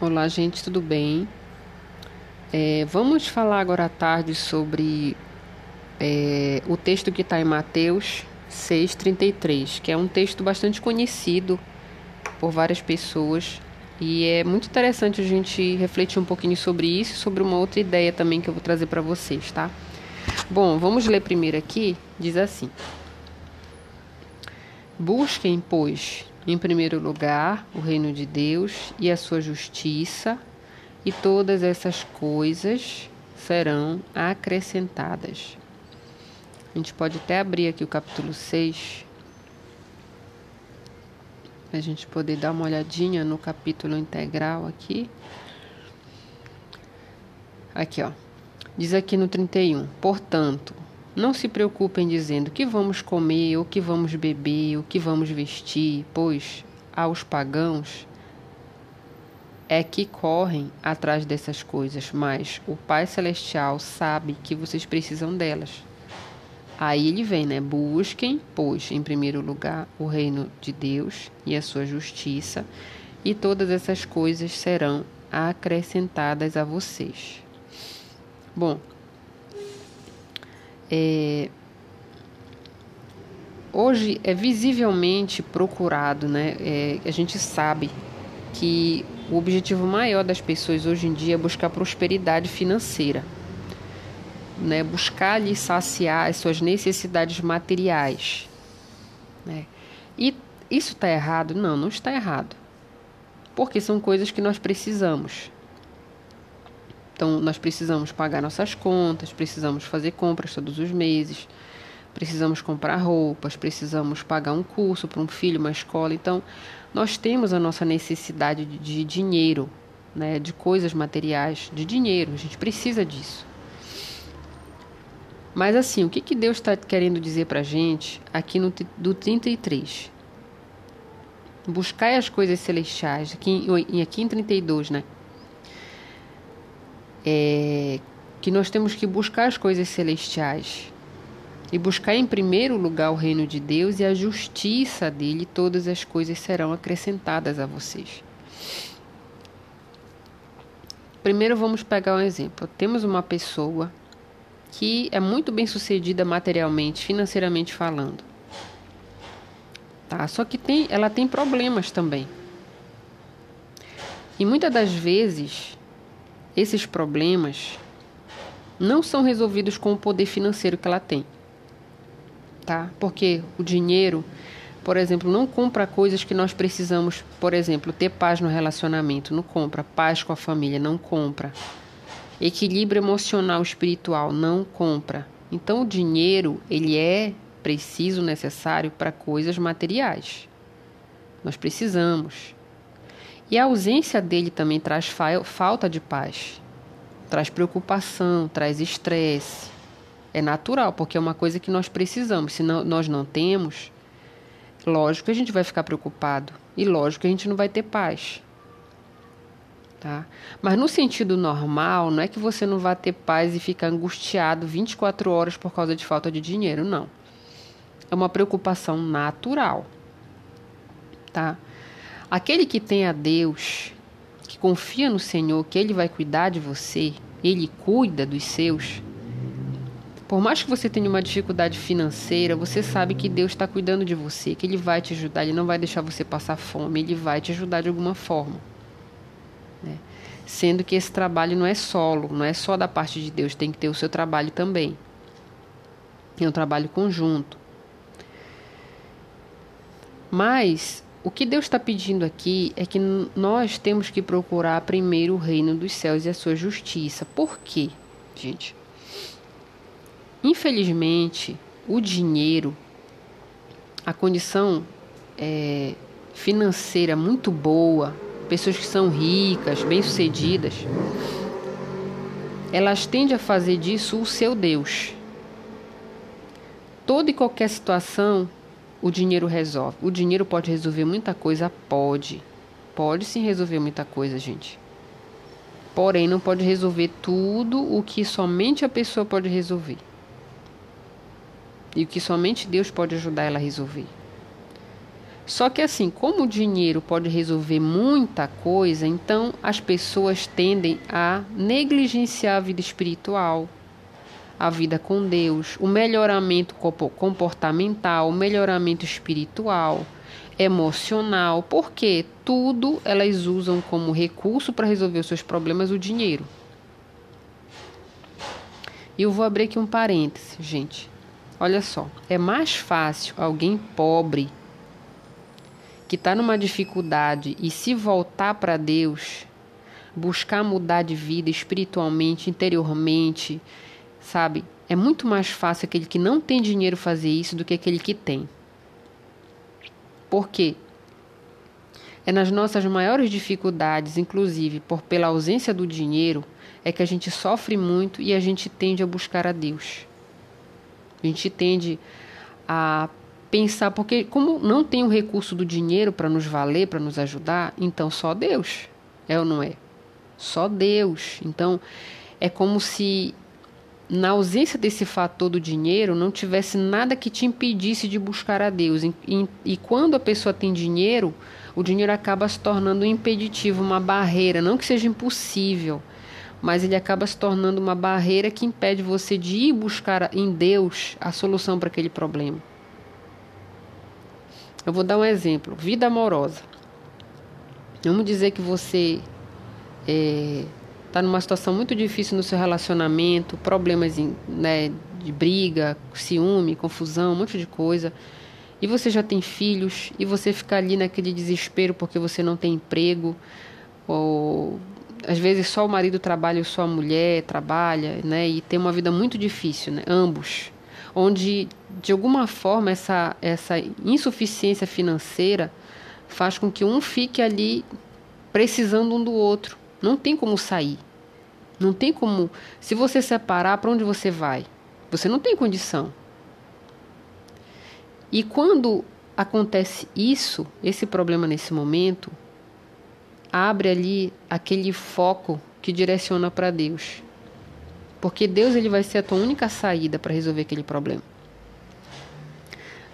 Olá, gente, tudo bem? É, vamos falar agora à tarde sobre é, o texto que está em Mateus 6,33, que é um texto bastante conhecido por várias pessoas e é muito interessante a gente refletir um pouquinho sobre isso e sobre uma outra ideia também que eu vou trazer para vocês, tá? Bom, vamos ler primeiro aqui. Diz assim: Busquem, pois, em primeiro lugar, o reino de Deus e a sua justiça, e todas essas coisas serão acrescentadas. A gente pode até abrir aqui o capítulo 6, para a gente poder dar uma olhadinha no capítulo integral aqui. Aqui, ó. Diz aqui no 31: Portanto, não se preocupem dizendo que vamos comer, o que vamos beber, o que vamos vestir, pois aos pagãos é que correm atrás dessas coisas, mas o Pai Celestial sabe que vocês precisam delas. Aí ele vem, né? Busquem, pois, em primeiro lugar, o reino de Deus e a sua justiça, e todas essas coisas serão acrescentadas a vocês. Bom, é, hoje é visivelmente procurado, né? É, a gente sabe que o objetivo maior das pessoas hoje em dia é buscar prosperidade financeira, né? Buscar ali saciar as suas necessidades materiais, né? E isso está errado? Não, não está errado, porque são coisas que nós precisamos. Então, nós precisamos pagar nossas contas, precisamos fazer compras todos os meses, precisamos comprar roupas, precisamos pagar um curso para um filho, uma escola. Então, nós temos a nossa necessidade de, dinheiro, né, de coisas materiais, de dinheiro. A gente precisa disso. Mas assim, o que, que Deus está querendo dizer para a gente aqui no do 33? Buscai as coisas celestiais, aqui, aqui em 32, né? É, que nós temos que buscar as coisas celestiais e buscar em primeiro lugar o reino de Deus e a justiça dele, todas as coisas serão acrescentadas a vocês. Primeiro vamos pegar um exemplo. Temos uma pessoa que é muito bem sucedida materialmente, financeiramente falando. Tá? Só que tem, ela tem problemas também. E muitas das vezes esses problemas não são resolvidos com o poder financeiro que ela tem. Tá? Porque o dinheiro, por exemplo, não compra coisas que nós precisamos, por exemplo, ter paz no relacionamento, não compra, paz com a família, não compra. Equilíbrio emocional espiritual, não compra. Então o dinheiro, ele é preciso, necessário para coisas materiais. Nós precisamos. E a ausência dele também traz fa falta de paz, traz preocupação, traz estresse. É natural, porque é uma coisa que nós precisamos. Se não, nós não temos, lógico que a gente vai ficar preocupado. E lógico que a gente não vai ter paz. Tá? Mas no sentido normal, não é que você não vai ter paz e ficar angustiado 24 horas por causa de falta de dinheiro, não. É uma preocupação natural. Tá? Aquele que tem a Deus, que confia no Senhor, que Ele vai cuidar de você, Ele cuida dos seus. Por mais que você tenha uma dificuldade financeira, você sabe que Deus está cuidando de você, que Ele vai te ajudar, Ele não vai deixar você passar fome, Ele vai te ajudar de alguma forma. Né? Sendo que esse trabalho não é solo, não é só da parte de Deus, tem que ter o seu trabalho também. É um trabalho conjunto. Mas o que Deus está pedindo aqui é que nós temos que procurar primeiro o reino dos céus e a sua justiça. Por quê, gente? Infelizmente, o dinheiro, a condição é, financeira muito boa, pessoas que são ricas, bem-sucedidas, elas tendem a fazer disso o seu Deus. Toda e qualquer situação o dinheiro resolve. O dinheiro pode resolver muita coisa? Pode. Pode sim resolver muita coisa, gente. Porém, não pode resolver tudo o que somente a pessoa pode resolver. E o que somente Deus pode ajudar ela a resolver. Só que assim, como o dinheiro pode resolver muita coisa, então as pessoas tendem a negligenciar a vida espiritual, a vida com Deus, o melhoramento comportamental, o melhoramento espiritual, emocional, porque tudo elas usam como recurso para resolver os seus problemas o dinheiro. E eu vou abrir aqui um parêntese, gente. Olha só, é mais fácil alguém pobre que está numa dificuldade e se voltar para Deus, buscar mudar de vida espiritualmente, interiormente, sabe? É muito mais fácil aquele que não tem dinheiro fazer isso do que aquele que tem. Por quê? É nas nossas maiores dificuldades, inclusive por pela ausência do dinheiro, é que a gente sofre muito e a gente tende a buscar a Deus. A gente tende a pensar, porque como não tem o recurso do dinheiro para nos valer, para nos ajudar, então só Deus. É ou não é? Só Deus. Então é como se na ausência desse fator do dinheiro não tivesse nada que te impedisse de buscar a Deus. E, e, e quando a pessoa tem dinheiro, o dinheiro acaba se tornando um impeditivo, uma barreira, não que seja impossível, mas ele acaba se tornando uma barreira que impede você de ir buscar em Deus a solução para aquele problema. Eu vou dar um exemplo: vida amorosa. Vamos dizer que você é, tá numa situação muito difícil no seu relacionamento, problemas né, de briga, ciúme, confusão, um monte de coisa. E você já tem filhos e você fica ali naquele desespero porque você não tem emprego, ou às vezes só o marido trabalha ou só a mulher trabalha, né? E tem uma vida muito difícil, né? Ambos onde de alguma forma essa, essa insuficiência financeira faz com que um fique ali precisando um do outro. Não tem como sair. Não tem como. Se você separar, para onde você vai? Você não tem condição. E quando acontece isso, esse problema nesse momento, abre ali aquele foco que direciona para Deus. Porque Deus ele vai ser a tua única saída para resolver aquele problema.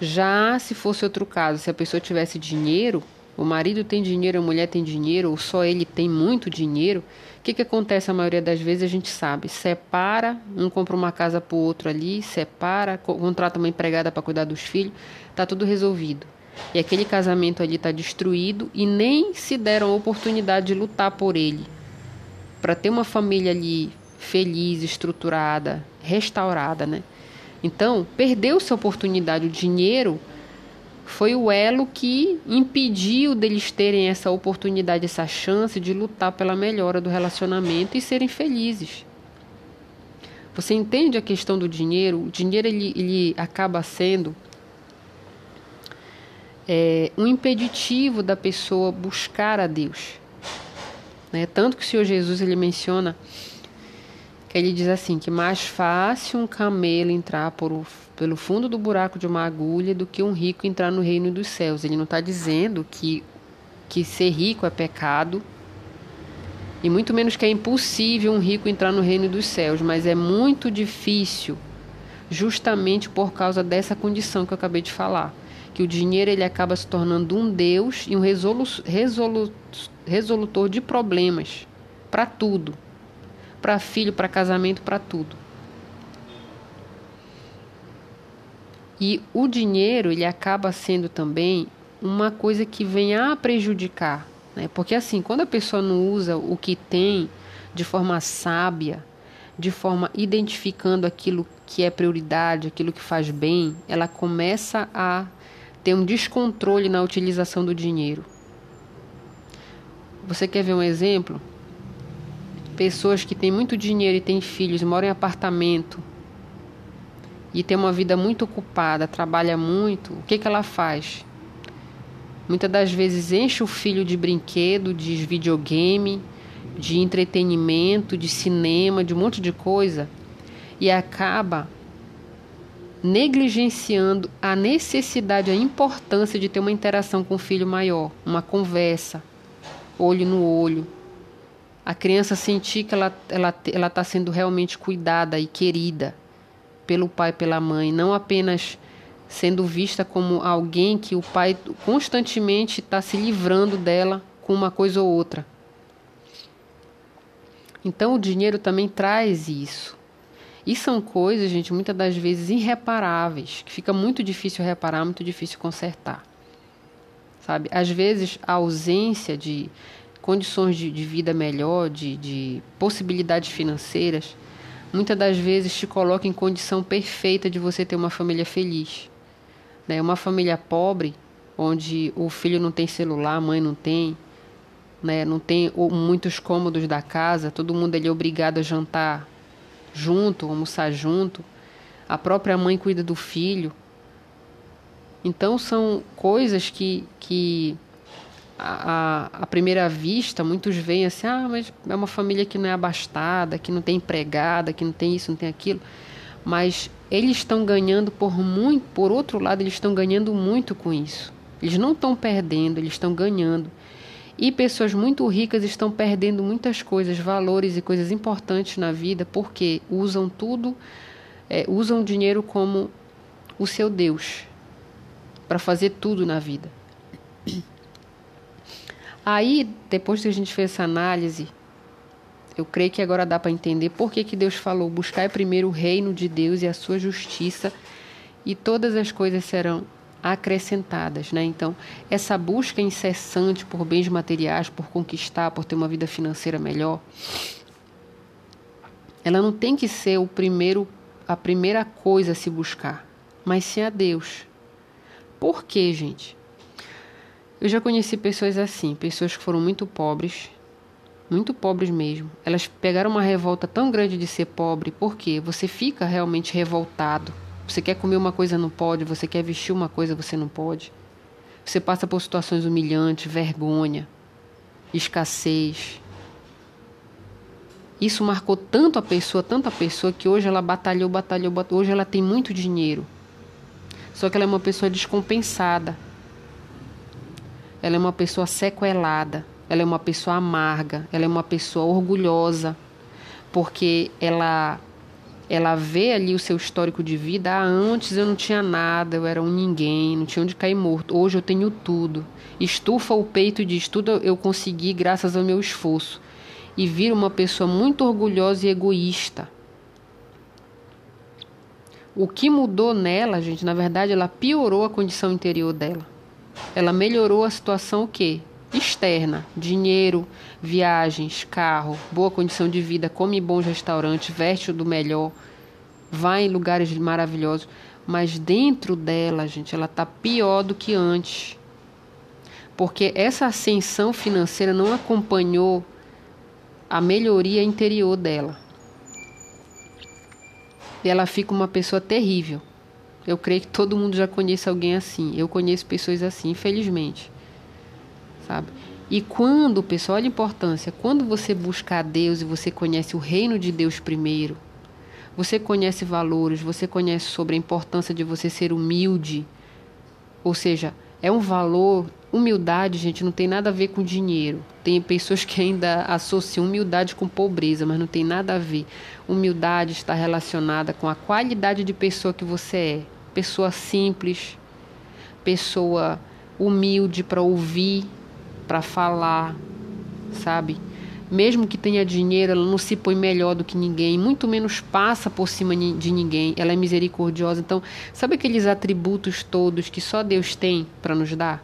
Já se fosse outro caso, se a pessoa tivesse dinheiro, o marido tem dinheiro, a mulher tem dinheiro, ou só ele tem muito dinheiro, o que, que acontece a maioria das vezes? A gente sabe, separa, um compra uma casa para o outro ali, separa, contrata uma empregada para cuidar dos filhos, tá tudo resolvido. E aquele casamento ali está destruído e nem se deram a oportunidade de lutar por ele. Para ter uma família ali feliz, estruturada, restaurada, né? Então, perdeu-se a oportunidade, o dinheiro foi o elo que impediu deles terem essa oportunidade, essa chance de lutar pela melhora do relacionamento e serem felizes. Você entende a questão do dinheiro? O dinheiro ele, ele acaba sendo é, um impeditivo da pessoa buscar a Deus. Né? Tanto que o Senhor Jesus ele menciona que ele diz assim que mais fácil um camelo entrar por, pelo fundo do buraco de uma agulha do que um rico entrar no reino dos céus. Ele não está dizendo que, que ser rico é pecado, e muito menos que é impossível um rico entrar no reino dos céus, mas é muito difícil, justamente por causa dessa condição que eu acabei de falar, que o dinheiro ele acaba se tornando um Deus e um resolu, resolu, resolutor de problemas para tudo para filho, para casamento, para tudo. E o dinheiro, ele acaba sendo também uma coisa que vem a prejudicar, né? Porque assim, quando a pessoa não usa o que tem de forma sábia, de forma identificando aquilo que é prioridade, aquilo que faz bem, ela começa a ter um descontrole na utilização do dinheiro. Você quer ver um exemplo? Pessoas que têm muito dinheiro e têm filhos, moram em apartamento e tem uma vida muito ocupada, trabalha muito, o que, que ela faz? Muitas das vezes enche o filho de brinquedo, de videogame, de entretenimento, de cinema, de um monte de coisa e acaba negligenciando a necessidade, a importância de ter uma interação com o filho maior, uma conversa, olho no olho a criança sentir que ela ela ela está sendo realmente cuidada e querida pelo pai, pela mãe, não apenas sendo vista como alguém que o pai constantemente está se livrando dela com uma coisa ou outra. Então o dinheiro também traz isso. E são coisas, gente, muitas das vezes irreparáveis, que fica muito difícil reparar, muito difícil consertar. Sabe? Às vezes a ausência de condições de, de vida melhor, de, de possibilidades financeiras, muitas das vezes te coloca em condição perfeita de você ter uma família feliz. Né? Uma família pobre, onde o filho não tem celular, a mãe não tem, né? não tem muitos cômodos da casa, todo mundo é obrigado a jantar junto, almoçar junto, a própria mãe cuida do filho. Então são coisas que, que à, primeira vista, muitos veem assim, ah, mas é uma família que não é abastada, que não tem empregada, que não tem isso, não tem aquilo. Mas eles estão ganhando por muito, por outro lado, eles estão ganhando muito com isso. Eles não estão perdendo, eles estão ganhando. E pessoas muito ricas estão perdendo muitas coisas, valores e coisas importantes na vida, porque usam tudo, é, usam o dinheiro como o seu Deus para fazer tudo na vida. Aí, depois que a gente fez essa análise, eu creio que agora dá para entender por que, que Deus falou: buscai primeiro o reino de Deus e a sua justiça, e todas as coisas serão acrescentadas, né? Então, essa busca incessante por bens materiais, por conquistar, por ter uma vida financeira melhor, ela não tem que ser o primeiro a primeira coisa a se buscar, mas sim a Deus. Por quê, gente? Eu já conheci pessoas assim, pessoas que foram muito pobres, muito pobres mesmo. Elas pegaram uma revolta tão grande de ser pobre, porque você fica realmente revoltado. Você quer comer uma coisa, não pode. Você quer vestir uma coisa, você não pode. Você passa por situações humilhantes, vergonha, escassez. Isso marcou tanto a pessoa, tanto a pessoa, que hoje ela batalhou, batalhou, batalhou. Hoje ela tem muito dinheiro. Só que ela é uma pessoa descompensada ela é uma pessoa sequelada, ela é uma pessoa amarga, ela é uma pessoa orgulhosa, porque ela ela vê ali o seu histórico de vida. Ah, antes eu não tinha nada, eu era um ninguém, não tinha onde cair morto. Hoje eu tenho tudo. Estufa o peito e diz: tudo eu consegui graças ao meu esforço. E vira uma pessoa muito orgulhosa e egoísta. O que mudou nela, gente, na verdade, ela piorou a condição interior dela. Ela melhorou a situação o quê? Externa, dinheiro, viagens, carro, boa condição de vida, come bons restaurantes, veste do melhor, vai em lugares maravilhosos, mas dentro dela, gente, ela tá pior do que antes. Porque essa ascensão financeira não acompanhou a melhoria interior dela. E ela fica uma pessoa terrível. Eu creio que todo mundo já conhece alguém assim. Eu conheço pessoas assim, infelizmente. Sabe? E quando, pessoal, olha a importância, quando você busca a Deus e você conhece o reino de Deus primeiro, você conhece valores, você conhece sobre a importância de você ser humilde. Ou seja, é um valor. Humildade, gente, não tem nada a ver com dinheiro. Tem pessoas que ainda associam humildade com pobreza, mas não tem nada a ver. Humildade está relacionada com a qualidade de pessoa que você é pessoa simples, pessoa humilde para ouvir, para falar, sabe? Mesmo que tenha dinheiro, ela não se põe melhor do que ninguém, muito menos passa por cima de ninguém. Ela é misericordiosa. Então, sabe aqueles atributos todos que só Deus tem para nos dar?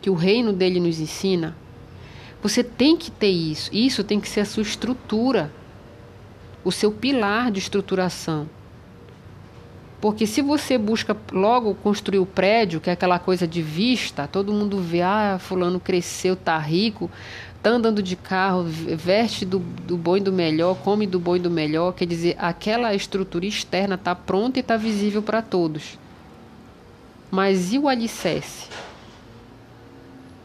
Que o reino dele nos ensina? Você tem que ter isso. Isso tem que ser a sua estrutura, o seu pilar de estruturação. Porque se você busca logo construir o prédio, que é aquela coisa de vista, todo mundo vê, ah, fulano cresceu, tá rico, tá andando de carro, veste do, do bom e do melhor, come do bom e do melhor, quer dizer, aquela estrutura externa tá pronta e tá visível para todos. Mas e o alicerce?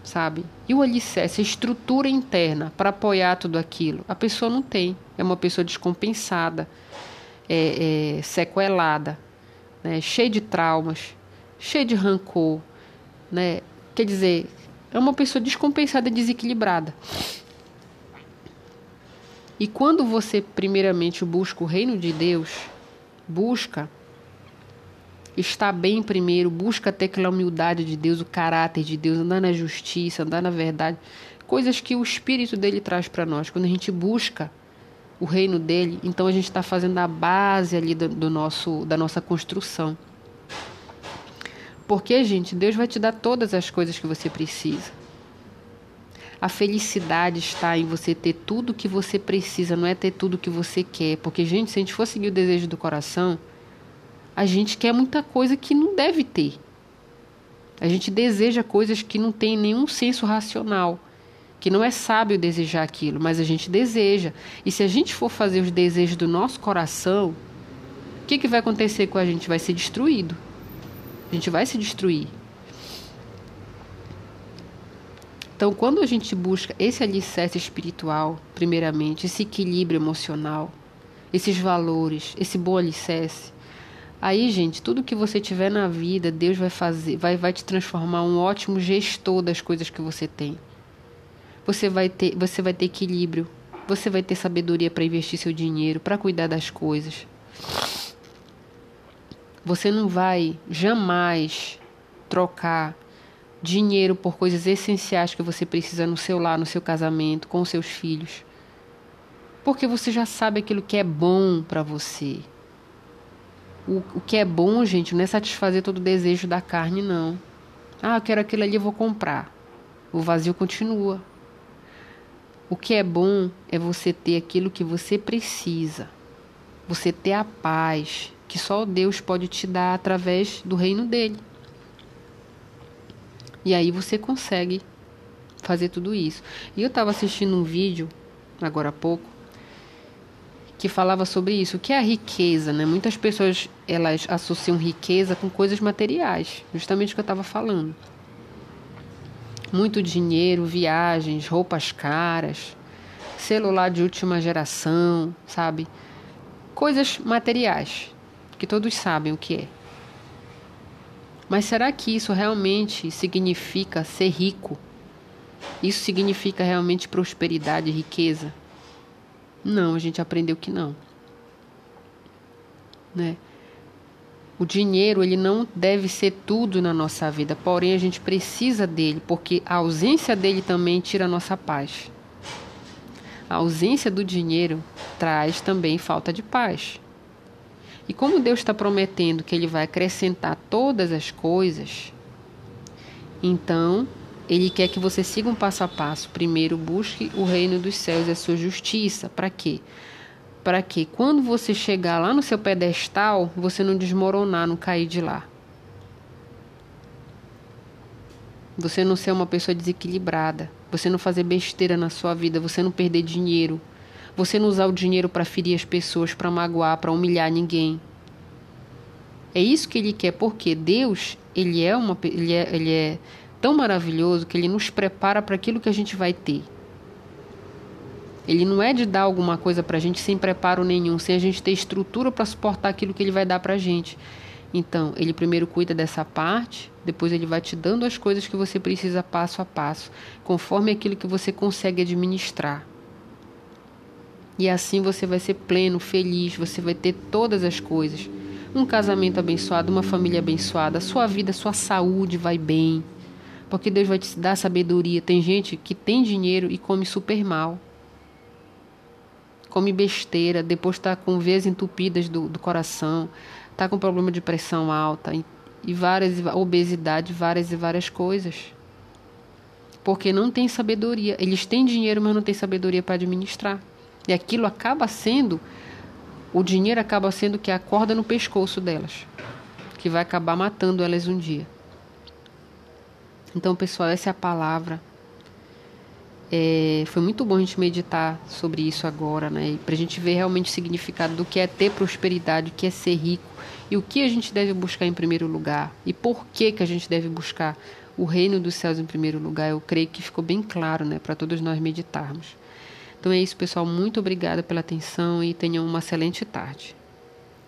Sabe? E o alicerce, a estrutura interna para apoiar tudo aquilo? A pessoa não tem. É uma pessoa descompensada, é, é sequelada né, cheio de traumas, cheio de rancor, né? Quer dizer, é uma pessoa descompensada e desequilibrada. E quando você primeiramente busca o reino de Deus, busca está bem primeiro, busca ter aquela humildade de Deus, o caráter de Deus, andar na justiça, andar na verdade, coisas que o Espírito dele traz para nós. Quando a gente busca o reino dele, então a gente está fazendo a base ali do, do, nosso, da nossa construção. Porque, gente, Deus vai te dar todas as coisas que você precisa. A felicidade está em você ter tudo que você precisa, não é ter tudo que você quer. Porque, gente, se a gente for seguir o desejo do coração, a gente quer muita coisa que não deve ter. A gente deseja coisas que não tem nenhum senso racional, que não é sábio desejar aquilo, mas a gente deseja. E se a gente for fazer os desejos do nosso coração, o que, que vai acontecer com a gente? Vai ser destruído. A gente vai se destruir. Então, quando a gente busca esse alicerce espiritual, primeiramente, esse equilíbrio emocional, esses valores, esse bom alicerce, aí, gente, tudo que você tiver na vida, Deus vai fazer, vai, vai te transformar um ótimo gestor das coisas que você tem. Você vai ter, você vai ter equilíbrio, você vai ter sabedoria para investir seu dinheiro, para cuidar das coisas. Você não vai jamais trocar dinheiro por coisas essenciais que você precisa no seu lar, no seu casamento, com seus filhos. Porque você já sabe aquilo que é bom para você. O, o que é bom, gente, não é satisfazer todo o desejo da carne, não. Ah, eu quero aquilo ali, eu vou comprar. O vazio continua. O que é bom é você ter aquilo que você precisa. Você ter a paz que só Deus pode te dar através do reino dele. E aí você consegue fazer tudo isso. E eu estava assistindo um vídeo, agora há pouco, que falava sobre isso, o que é a riqueza, né? Muitas pessoas elas associam riqueza com coisas materiais, justamente o que eu estava falando. Muito dinheiro, viagens, roupas caras, celular de última geração, sabe? Coisas materiais, que todos sabem o que é. Mas será que isso realmente significa ser rico? Isso significa realmente prosperidade riqueza? Não, a gente aprendeu que não. Né? O dinheiro ele não deve ser tudo na nossa vida, porém a gente precisa dele, porque a ausência dele também tira a nossa paz. A ausência do dinheiro traz também falta de paz. E como Deus está prometendo que Ele vai acrescentar todas as coisas, então Ele quer que você siga um passo a passo. Primeiro, busque o reino dos céus e a sua justiça. Para quê? Para que quando você chegar lá no seu pedestal, você não desmoronar, não cair de lá. Você não ser uma pessoa desequilibrada. Você não fazer besteira na sua vida. Você não perder dinheiro você não usar o dinheiro para ferir as pessoas, para magoar, para humilhar ninguém. É isso que ele quer, porque Deus, ele é uma ele é, ele é tão maravilhoso que ele nos prepara para aquilo que a gente vai ter. Ele não é de dar alguma coisa para a gente sem preparo nenhum, sem a gente ter estrutura para suportar aquilo que ele vai dar para a gente. Então, ele primeiro cuida dessa parte, depois ele vai te dando as coisas que você precisa passo a passo, conforme aquilo que você consegue administrar. E assim você vai ser pleno, feliz, você vai ter todas as coisas. Um casamento abençoado, uma família abençoada, sua vida, sua saúde vai bem. Porque Deus vai te dar sabedoria. Tem gente que tem dinheiro e come super mal. Come besteira, depois está com veias entupidas do, do coração, está com problema de pressão alta e, e várias obesidade, várias e várias coisas. Porque não tem sabedoria. Eles têm dinheiro, mas não têm sabedoria para administrar. E aquilo acaba sendo, o dinheiro acaba sendo que a corda no pescoço delas, que vai acabar matando elas um dia. Então, pessoal, essa é a palavra. É, foi muito bom a gente meditar sobre isso agora, né? Para a gente ver realmente o significado do que é ter prosperidade, o que é ser rico e o que a gente deve buscar em primeiro lugar e por que que a gente deve buscar o reino dos céus em primeiro lugar. Eu creio que ficou bem claro, né, para todos nós meditarmos. Então é isso, pessoal. Muito obrigada pela atenção e tenham uma excelente tarde.